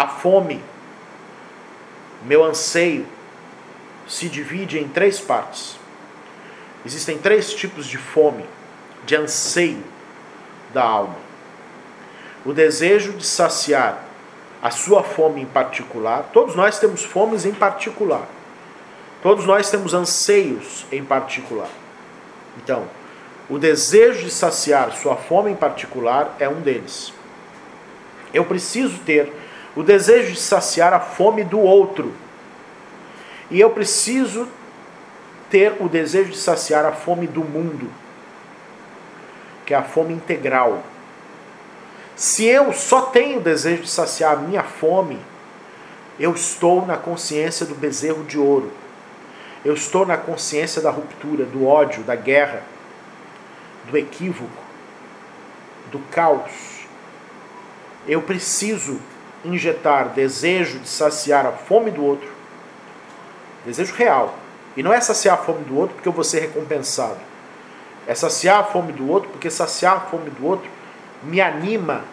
A fome, meu anseio, se divide em três partes. Existem três tipos de fome, de anseio da alma. O desejo de saciar a sua fome em particular, todos nós temos fomes em particular. Todos nós temos anseios em particular. Então, o desejo de saciar sua fome em particular é um deles. Eu preciso ter o desejo de saciar a fome do outro. E eu preciso ter o desejo de saciar a fome do mundo, que é a fome integral. Se eu só tenho o desejo de saciar a minha fome, eu estou na consciência do bezerro de ouro. Eu estou na consciência da ruptura, do ódio, da guerra, do equívoco, do caos. Eu preciso injetar desejo de saciar a fome do outro, desejo real. E não é saciar a fome do outro porque eu vou ser recompensado. É saciar a fome do outro porque saciar a fome do outro me anima.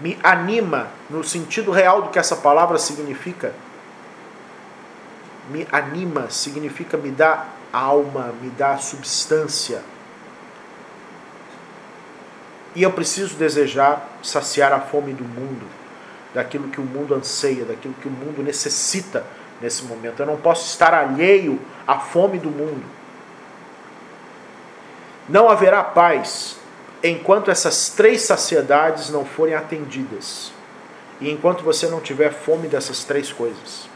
Me anima no sentido real do que essa palavra significa. Me anima significa me dá alma, me dá substância. E eu preciso desejar saciar a fome do mundo, daquilo que o mundo anseia, daquilo que o mundo necessita nesse momento. Eu não posso estar alheio à fome do mundo. Não haverá paz enquanto essas três saciedades não forem atendidas. E enquanto você não tiver fome dessas três coisas.